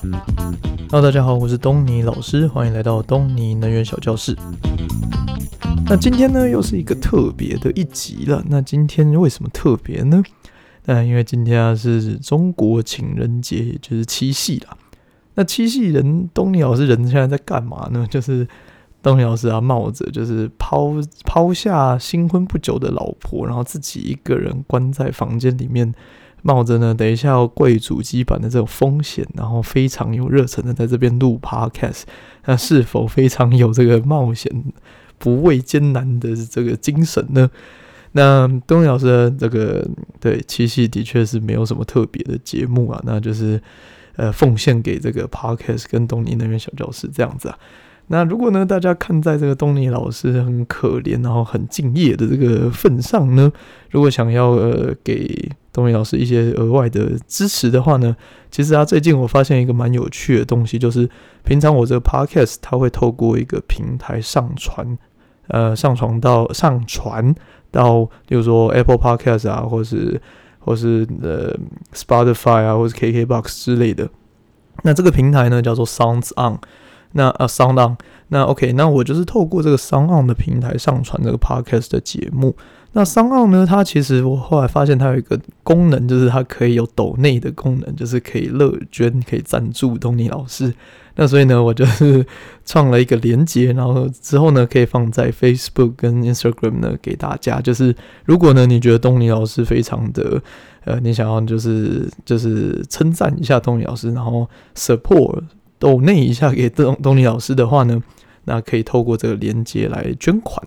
Hello，大家好，我是东尼老师，欢迎来到东尼能源小教室。那今天呢，又是一个特别的一集了。那今天为什么特别呢？那因为今天啊是中国情人节，也就是七夕啦。那七夕人，东尼老师人现在在干嘛呢？就是东尼老师啊，冒着就是抛抛下新婚不久的老婆，然后自己一个人关在房间里面。冒着呢，等一下要跪主机板的这种风险，然后非常有热忱的在这边录 podcast，那是否非常有这个冒险不畏艰难的这个精神呢？那东尼老师这个对七夕的确是没有什么特别的节目啊，那就是呃奉献给这个 podcast 跟东尼那边小教室这样子啊。那如果呢，大家看在这个东尼老师很可怜，然后很敬业的这个份上呢，如果想要呃给东尼老师一些额外的支持的话呢，其实啊，最近我发现一个蛮有趣的东西，就是平常我这个 podcast 它会透过一个平台上传，呃，上传到上传到，比如说 Apple Podcast 啊，或是或是呃 Spotify 啊，或是 KKBox 之类的。那这个平台呢，叫做 Sounds On。那呃，Sound On，那 OK，那我就是透过这个 Sound On 的平台上传这个 Podcast 的节目。那 Sound On 呢，它其实我后来发现它有一个功能，就是它可以有抖内的功能，就是可以乐捐，可以赞助东尼老师。那所以呢，我就是创了一个连接，然后之后呢，可以放在 Facebook 跟 Instagram 呢给大家。就是如果呢，你觉得东尼老师非常的呃，你想要就是就是称赞一下东尼老师，然后 support。抖内一下给东东尼老师的话呢，那可以透过这个连接来捐款。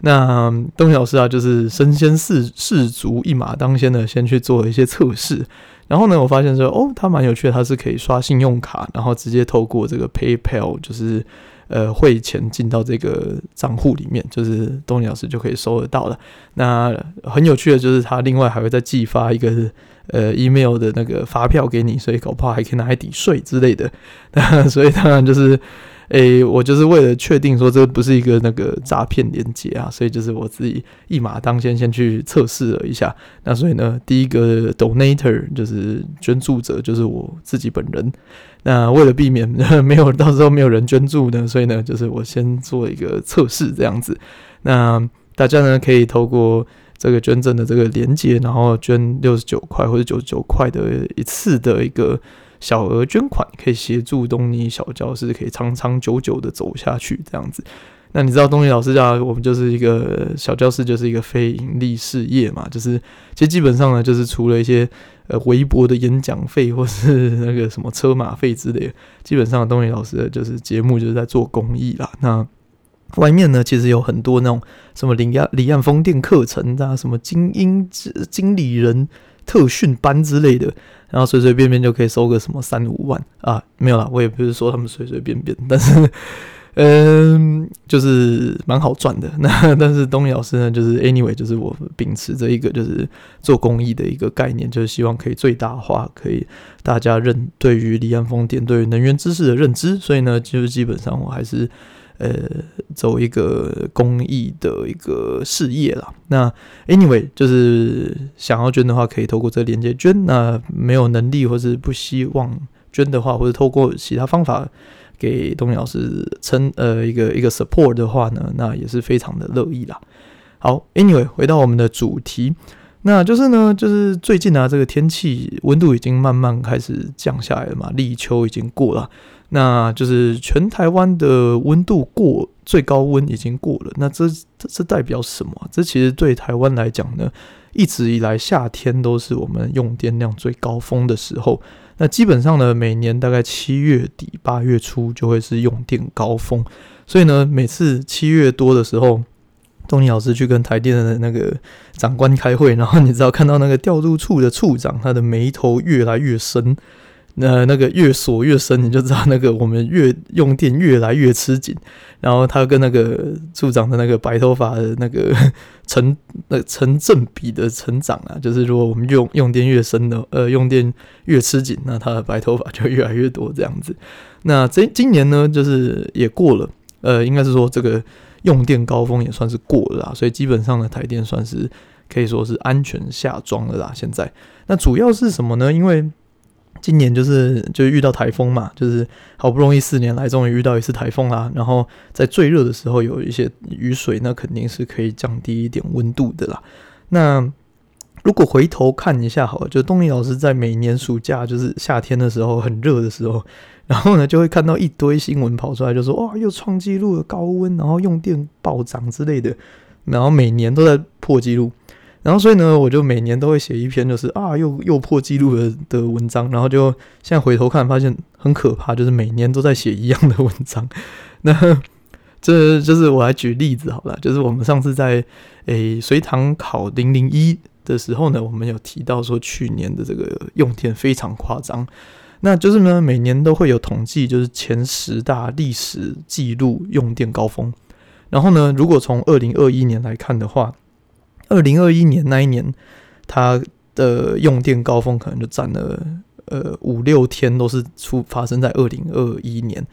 那东尼老师啊，就是身先士士卒，一马当先的，先去做了一些测试。然后呢，我发现说，哦，他蛮有趣的，他是可以刷信用卡，然后直接透过这个 PayPal，就是呃汇钱进到这个账户里面，就是东尼老师就可以收得到了。那很有趣的就是，他另外还会再寄发一个。呃，email 的那个发票给你，所以搞不好还可以拿来抵税之类的。那所以当然就是，诶、我就是为了确定说这不是一个那个诈骗链接啊，所以就是我自己一马当先，先去测试了一下。那所以呢，第一个 donator 就是捐助者，就是我自己本人。那为了避免 没有到时候没有人捐助呢，所以呢，就是我先做一个测试这样子。那大家呢可以透过。这个捐赠的这个连接，然后捐六十九块或者九十九块的一次的一个小额捐款，可以协助东尼小教室可以长长久久的走下去这样子。那你知道东尼老师家我们就是一个小教室，就是一个非盈利事业嘛，就是其实基本上呢，就是除了一些呃微薄的演讲费或是那个什么车马费之类，基本上东尼老师的就是节目就是在做公益啦。那外面呢，其实有很多那种什么离岸离岸风电课程啊，什么精英经理人特训班之类的，然后随随便便就可以收个什么三五万啊，没有啦，我也不是说他们随随便便，但是 嗯，就是蛮好赚的。那但是东尼老师呢，就是 anyway，就是我秉持着一个就是做公益的一个概念，就是希望可以最大化，可以大家认对于离岸风电对于能源知识的认知，所以呢，就是基本上我还是。呃，走一个公益的一个事业啦。那 anyway，就是想要捐的话，可以透过这个链接捐。那没有能力或是不希望捐的话，或者透过其他方法给东老师撑呃一个一个 support 的话呢，那也是非常的乐意啦。好，anyway，回到我们的主题，那就是呢，就是最近啊，这个天气温度已经慢慢开始降下来了嘛，立秋已经过了。那就是全台湾的温度过最高温已经过了，那这这代表什么？这其实对台湾来讲呢，一直以来夏天都是我们用电量最高峰的时候。那基本上呢，每年大概七月底八月初就会是用电高峰，所以呢，每次七月多的时候，东尼老师去跟台电的那个长官开会，然后你知道看到那个调度处的处长，他的眉头越来越深。那那个越锁越深，你就知道那个我们越用电越来越吃紧。然后他跟那个处长的那个白头发的那个 成那成正比的成长啊，就是如果我们用用电越深的，呃，用电越吃紧，那他的白头发就越来越多这样子。那这今年呢，就是也过了，呃，应该是说这个用电高峰也算是过了啦，所以基本上呢，台电算是可以说是安全下庄了啦。现在那主要是什么呢？因为今年就是就遇到台风嘛，就是好不容易四年来终于遇到一次台风啦。然后在最热的时候有一些雨水，那肯定是可以降低一点温度的啦。那如果回头看一下好了，就东尼老师在每年暑假就是夏天的时候很热的时候，然后呢就会看到一堆新闻跑出来，就说哇又创纪录了高温，然后用电暴涨之类的，然后每年都在破纪录。然后，所以呢，我就每年都会写一篇，就是啊，又又破纪录的的文章。然后就现在回头看，发现很可怕，就是每年都在写一样的文章。那这就是我来举例子好了，就是我们上次在诶隋唐考零零一的时候呢，我们有提到说去年的这个用电非常夸张。那就是呢，每年都会有统计，就是前十大历史记录用电高峰。然后呢，如果从二零二一年来看的话，二零二一年那一年，它的用电高峰可能就占了呃五六天，都是出发生在二零二一年。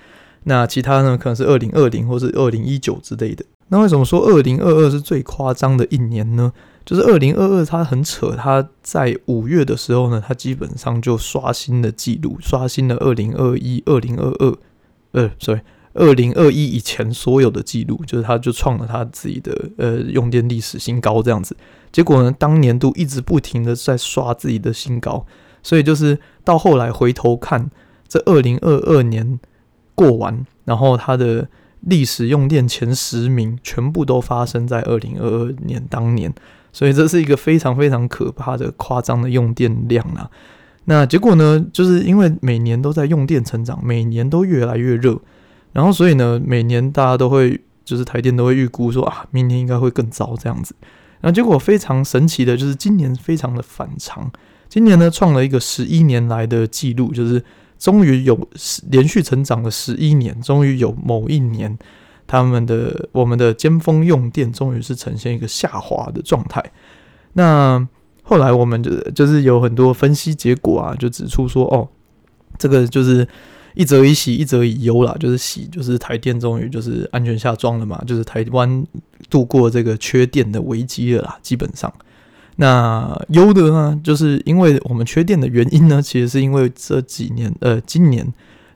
那其他呢，可能是二零二零或是二零一九之类的。那为什么说二零二二是最夸张的一年呢？就是二零二二它很扯，它在五月的时候呢，它基本上就刷新了记录，刷新了二零二一、二零二二，呃，sorry。二零二一以前所有的记录，就是他就创了他自己的呃用电历史新高这样子。结果呢，当年度一直不停的在刷自己的新高，所以就是到后来回头看这二零二二年过完，然后他的历史用电前十名全部都发生在二零二二年当年，所以这是一个非常非常可怕的夸张的用电量啊。那结果呢，就是因为每年都在用电成长，每年都越来越热。然后，所以呢，每年大家都会，就是台电都会预估说啊，明年应该会更糟这样子。然后结果非常神奇的，就是今年非常的反常。今年呢，创了一个十一年来的记录，就是终于有连续成长了十一年，终于有某一年，他们的我们的尖峰用电终于是呈现一个下滑的状态。那后来我们就就是有很多分析结果啊，就指出说，哦，这个就是。一则以喜，一则以忧啦。就是喜，就是台电终于就是安全下庄了嘛，就是台湾度过这个缺电的危机了啦。基本上，那忧的呢，就是因为我们缺电的原因呢，其实是因为这几年呃，今年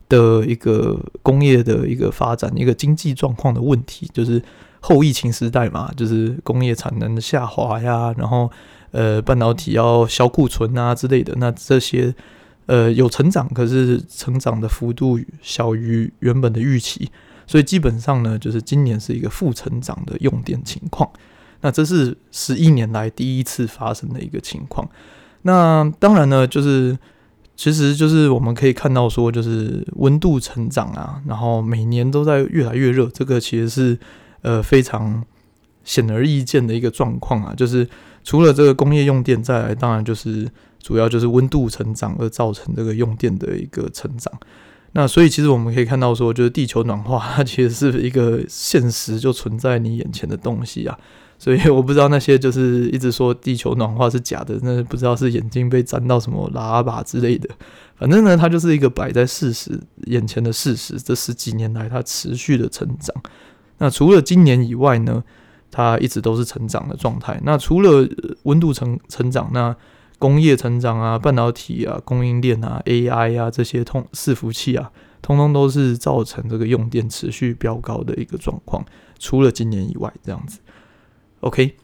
的一个工业的一个发展，一个经济状况的问题，就是后疫情时代嘛，就是工业产能的下滑呀，然后呃，半导体要销库存啊之类的，那这些。呃，有成长，可是成长的幅度小于原本的预期，所以基本上呢，就是今年是一个负成长的用电情况。那这是十一年来第一次发生的一个情况。那当然呢，就是其实就是我们可以看到说，就是温度成长啊，然后每年都在越来越热，这个其实是呃非常显而易见的一个状况啊。就是除了这个工业用电，再来当然就是。主要就是温度成长而造成这个用电的一个成长，那所以其实我们可以看到说，就是地球暖化它其实是一个现实就存在你眼前的东西啊。所以我不知道那些就是一直说地球暖化是假的，那不知道是眼睛被粘到什么喇叭之类的。反正呢，它就是一个摆在事实眼前的事实。这十几年来它持续的成长，那除了今年以外呢，它一直都是成长的状态。那除了温度成成长，那工业成长啊，半导体啊，供应链啊，AI 啊，这些通伺服器啊，通通都是造成这个用电持续飙高的一个状况。除了今年以外，这样子。OK，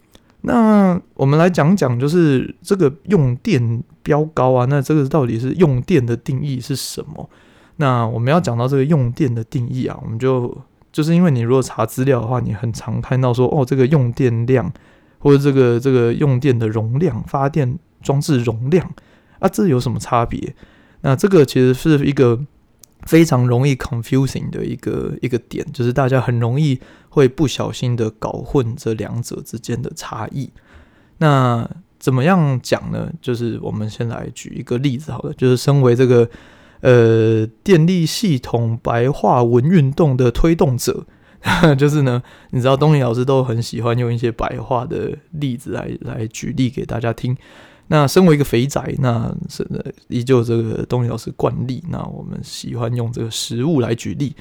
那我们来讲讲，就是这个用电飙高啊，那这个到底是用电的定义是什么？那我们要讲到这个用电的定义啊，我们就就是因为你如果查资料的话，你很常看到说，哦，这个用电量或者这个这个用电的容量发电。装置容量啊，这有什么差别？那这个其实是一个非常容易 confusing 的一个一个点，就是大家很容易会不小心的搞混这两者之间的差异。那怎么样讲呢？就是我们先来举一个例子好了，就是身为这个呃电力系统白话文运动的推动者，就是呢，你知道东尼老师都很喜欢用一些白话的例子来来举例给大家听。那身为一个肥宅，那是依旧这个东尼老师惯例。那我们喜欢用这个食物来举例。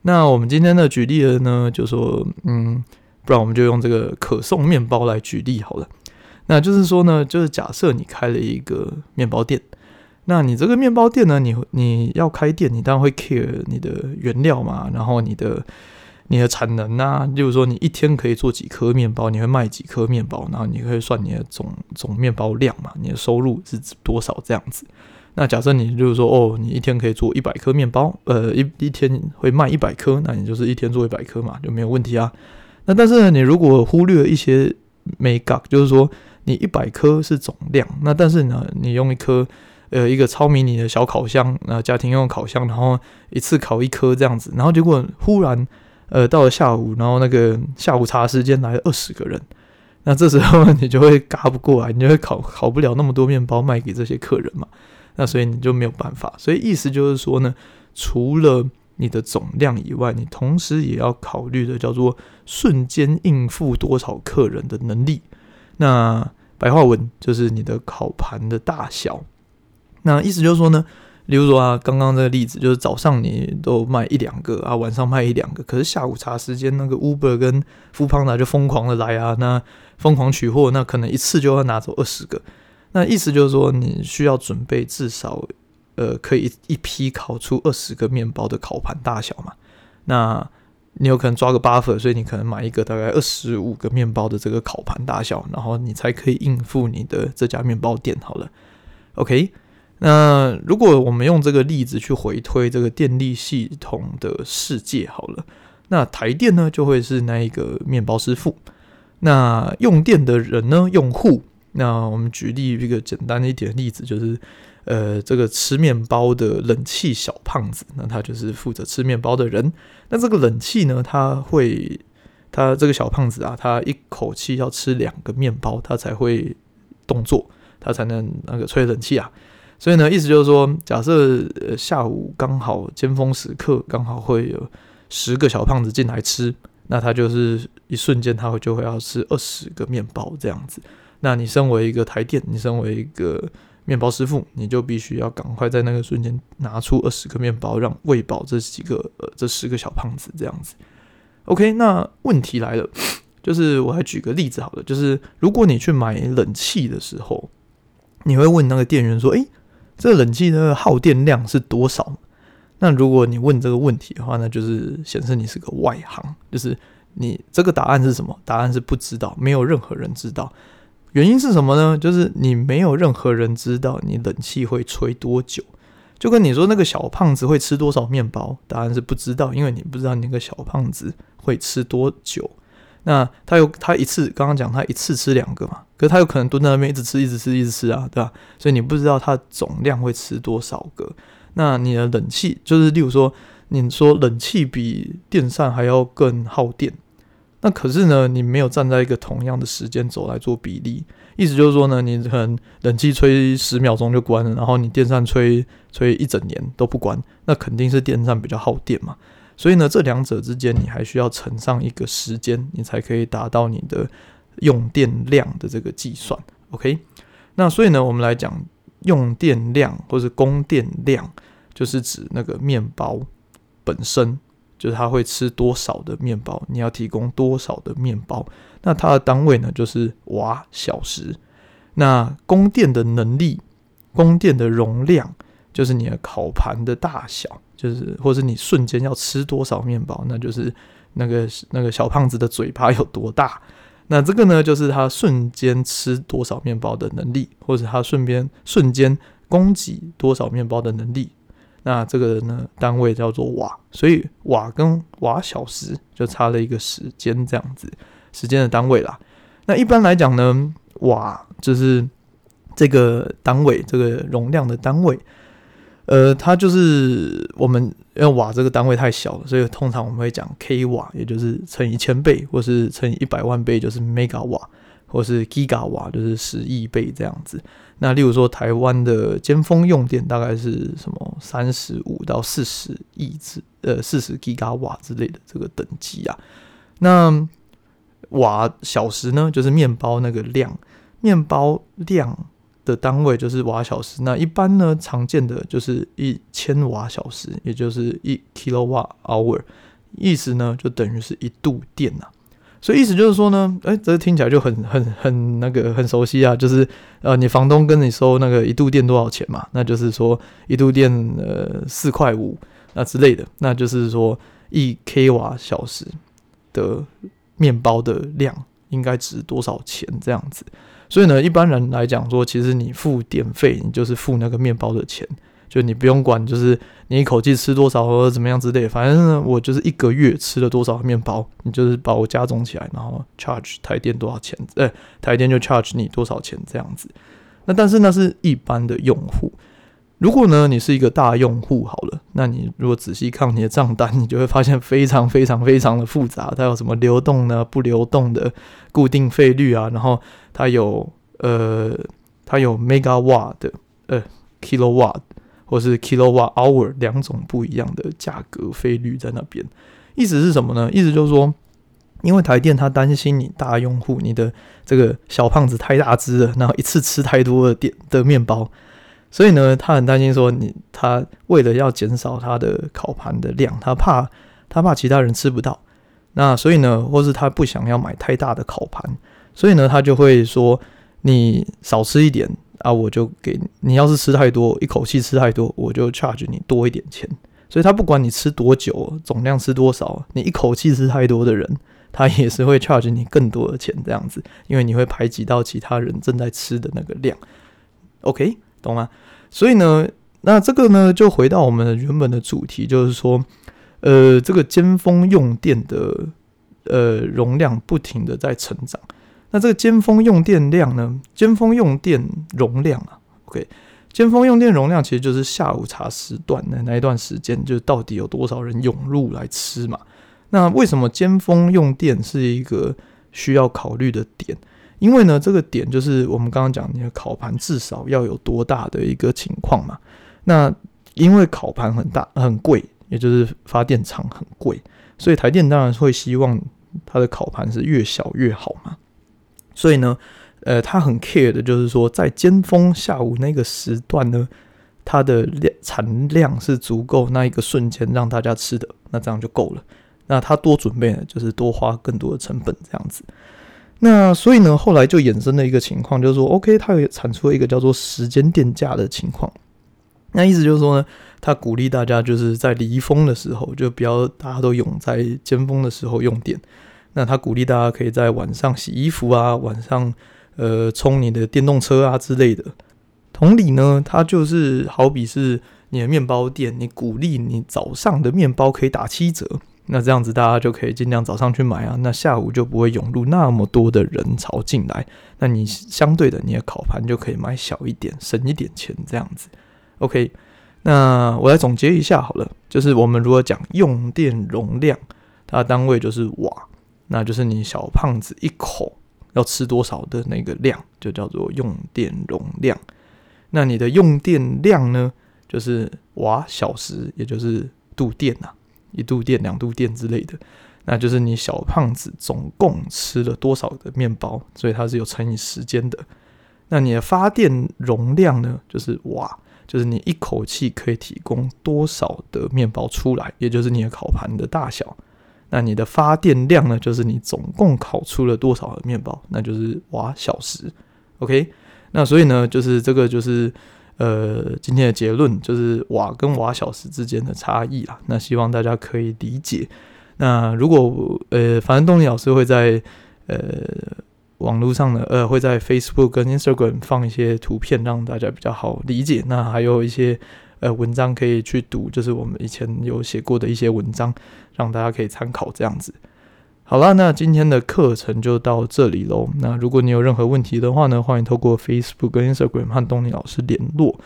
那我们今天的举例的呢，就说，嗯，不然我们就用这个可颂面包来举例好了。那就是说呢，就是假设你开了一个面包店，那你这个面包店呢，你你要开店，你当然会 care 你的原料嘛，然后你的你的产能啊，例如说你一天可以做几颗面包，你会卖几颗面包，然后你可以算你的总总面包量嘛，你的收入是多少这样子。那假设你就是说，哦，你一天可以做一百颗面包，呃，一一天会卖一百颗，那你就是一天做一百颗嘛，就没有问题啊。那但是呢，你如果忽略一些眉角，就是说你一百颗是总量，那但是呢，你用一颗呃一个超迷你的小烤箱，那家庭用烤箱，然后一次烤一颗这样子，然后结果忽然呃到了下午，然后那个下午茶时间来了二十个人，那这时候你就会嘎不过来，你就会烤烤不了那么多面包卖给这些客人嘛。那所以你就没有办法，所以意思就是说呢，除了你的总量以外，你同时也要考虑的叫做瞬间应付多少客人的能力。那白话文就是你的烤盘的大小。那意思就是说呢，例如说啊，刚刚这个例子就是早上你都卖一两个啊，晚上卖一两个，可是下午茶时间那个 Uber 跟 Foodpanda 就疯狂的来啊，那疯狂取货，那可能一次就要拿走二十个。那意思就是说，你需要准备至少，呃，可以一批烤出二十个面包的烤盘大小嘛？那你有可能抓个 buffer，所以你可能买一个大概二十五个面包的这个烤盘大小，然后你才可以应付你的这家面包店。好了，OK。那如果我们用这个例子去回推这个电力系统的世界，好了，那台电呢就会是那一个面包师傅，那用电的人呢，用户。那我们举例一个简单的一点的例子，就是，呃，这个吃面包的冷气小胖子，那他就是负责吃面包的人。那这个冷气呢，他会，他这个小胖子啊，他一口气要吃两个面包，他才会动作，他才能那个吹冷气啊。所以呢，意思就是说，假设呃下午刚好尖峰时刻，刚好会有十个小胖子进来吃，那他就是一瞬间他会就会要吃二十个面包这样子。那你身为一个台电，你身为一个面包师傅，你就必须要赶快在那个瞬间拿出二十个面包，让喂饱这几个呃这十个小胖子这样子。OK，那问题来了，就是我还举个例子好了，就是如果你去买冷气的时候，你会问那个店员说：“诶，这个冷气的耗电量是多少？”那如果你问这个问题的话，那就是显示你是个外行，就是你这个答案是什么？答案是不知道，没有任何人知道。原因是什么呢？就是你没有任何人知道你冷气会吹多久，就跟你说那个小胖子会吃多少面包，答案是不知道，因为你不知道那个小胖子会吃多久。那他有他一次刚刚讲他一次吃两个嘛，可是他有可能蹲在那边一直吃一直吃一直吃啊，对吧？所以你不知道他总量会吃多少个。那你的冷气就是，例如说，你说冷气比电扇还要更耗电。那可是呢，你没有站在一个同样的时间轴来做比例，意思就是说呢，你可能冷气吹十秒钟就关了，然后你电扇吹吹一整年都不关，那肯定是电扇比较耗电嘛。所以呢，这两者之间你还需要乘上一个时间，你才可以达到你的用电量的这个计算。OK，那所以呢，我们来讲用电量或是供电量，就是指那个面包本身。就是它会吃多少的面包，你要提供多少的面包，那它的单位呢，就是瓦小时。那供电的能力、供电的容量，就是你的烤盘的大小，就是或者你瞬间要吃多少面包，那就是那个那个小胖子的嘴巴有多大。那这个呢，就是他瞬间吃多少面包的能力，或者他顺便瞬间供给多少面包的能力。那这个呢，单位叫做瓦，所以瓦跟瓦小时就差了一个时间这样子，时间的单位啦。那一般来讲呢，瓦就是这个单位，这个容量的单位。呃，它就是我们因为瓦这个单位太小了，所以通常我们会讲 k 瓦，也就是乘以千倍，或是乘以一百万倍，就是 mega 瓦。或是 Giga 瓦，就是十亿倍这样子。那例如说，台湾的尖峰用电大概是什么三十五到四十亿之呃四十 Giga 瓦之类的这个等级啊。那瓦小时呢，就是面包那个量，面包量的单位就是瓦小时。那一般呢，常见的就是一千瓦小时，也就是一 kilowatt hour，意思呢就等于是一度电呐、所以意思就是说呢，哎，这听起来就很很很那个很熟悉啊，就是呃，你房东跟你收那个一度电多少钱嘛？那就是说一度电呃四块五那之类的，那就是说一 k 瓦小时的面包的量应该值多少钱这样子。所以呢，一般人来讲说，其实你付电费，你就是付那个面包的钱。就你不用管，就是你一口气吃多少或者怎么样之类，反正呢，我就是一个月吃了多少面包，你就是把我加总起来，然后 charge 台电多少钱，哎，台电就 charge 你多少钱这样子。那但是那是一般的用户，如果呢你是一个大用户好了，那你如果仔细看你的账单，你就会发现非常非常非常的复杂，它有什么流动呢、不流动的固定费率啊，然后它有呃它有 megawatt 的呃 kilowatt。或是 kilowatt hour 两种不一样的价格费率在那边，意思是什么呢？意思就是说，因为台电他担心你大用户，你的这个小胖子太大只了，然后一次吃太多的电的面包，所以呢，他很担心说你他为了要减少他的烤盘的量，他怕他怕其他人吃不到，那所以呢，或是他不想要买太大的烤盘，所以呢，他就会说你少吃一点。啊，我就给你，你要是吃太多，一口气吃太多，我就 charge 你多一点钱。所以他不管你吃多久，总量吃多少，你一口气吃太多的人，他也是会 charge 你更多的钱这样子，因为你会排挤到其他人正在吃的那个量。OK，懂吗？所以呢，那这个呢，就回到我们原本的主题，就是说，呃，这个尖峰用电的呃容量不停的在成长。那这个尖峰用电量呢？尖峰用电容量啊，OK，尖峰用电容量其实就是下午茶时段的那一段时间，就是到底有多少人涌入来吃嘛？那为什么尖峰用电是一个需要考虑的点？因为呢，这个点就是我们刚刚讲，你的烤盘至少要有多大的一个情况嘛？那因为烤盘很大很贵，也就是发电厂很贵，所以台电当然会希望它的烤盘是越小越好嘛。所以呢，呃，他很 care 的就是说，在尖峰下午那个时段呢，它的量产量是足够那一个瞬间让大家吃的，那这样就够了。那他多准备呢，就是多花更多的成本这样子。那所以呢，后来就衍生了一个情况，就是说，OK，他也产出了一个叫做时间电价的情况。那意思就是说呢，他鼓励大家就是在离峰的时候，就不要大家都涌在尖峰的时候用电。那他鼓励大家可以在晚上洗衣服啊，晚上呃充你的电动车啊之类的。同理呢，他就是好比是你的面包店，你鼓励你早上的面包可以打七折，那这样子大家就可以尽量早上去买啊，那下午就不会涌入那么多的人潮进来。那你相对的，你的烤盘就可以买小一点，省一点钱这样子。OK，那我来总结一下好了，就是我们如果讲用电容量，它的单位就是瓦。那就是你小胖子一口要吃多少的那个量，就叫做用电容量。那你的用电量呢，就是瓦小时，也就是度电呐，一度电、两度电之类的。那就是你小胖子总共吃了多少的面包，所以它是有乘以时间的。那你的发电容量呢，就是瓦，就是你一口气可以提供多少的面包出来，也就是你的烤盘的大小。那你的发电量呢？就是你总共烤出了多少的面包，那就是瓦小时。OK，那所以呢，就是这个就是呃今天的结论，就是瓦跟瓦小时之间的差异啦。那希望大家可以理解。那如果呃，反正动力老师会在呃网络上呢，呃会在 Facebook 跟 Instagram 放一些图片，让大家比较好理解。那还有一些。呃，文章可以去读，就是我们以前有写过的一些文章，让大家可以参考这样子。好了，那今天的课程就到这里喽。那如果你有任何问题的话呢，欢迎透过 Facebook 跟 Instagram 和东尼老师联络。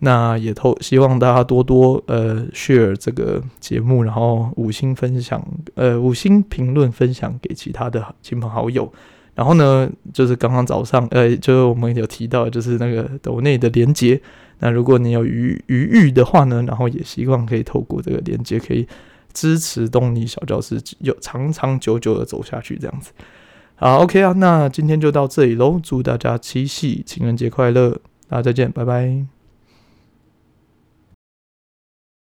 那也透希望大家多多呃 share 这个节目，然后五星分享，呃五星评论分享给其他的亲朋好友。然后呢，就是刚刚早上，呃，就是我们有提到，就是那个抖内的连接。那如果你有余余裕的话呢，然后也希望可以透过这个连接，可以支持东尼小教师有长长久久的走下去，这样子。好，OK 啊，那今天就到这里喽，祝大家七夕情人节快乐，大家再见，拜拜。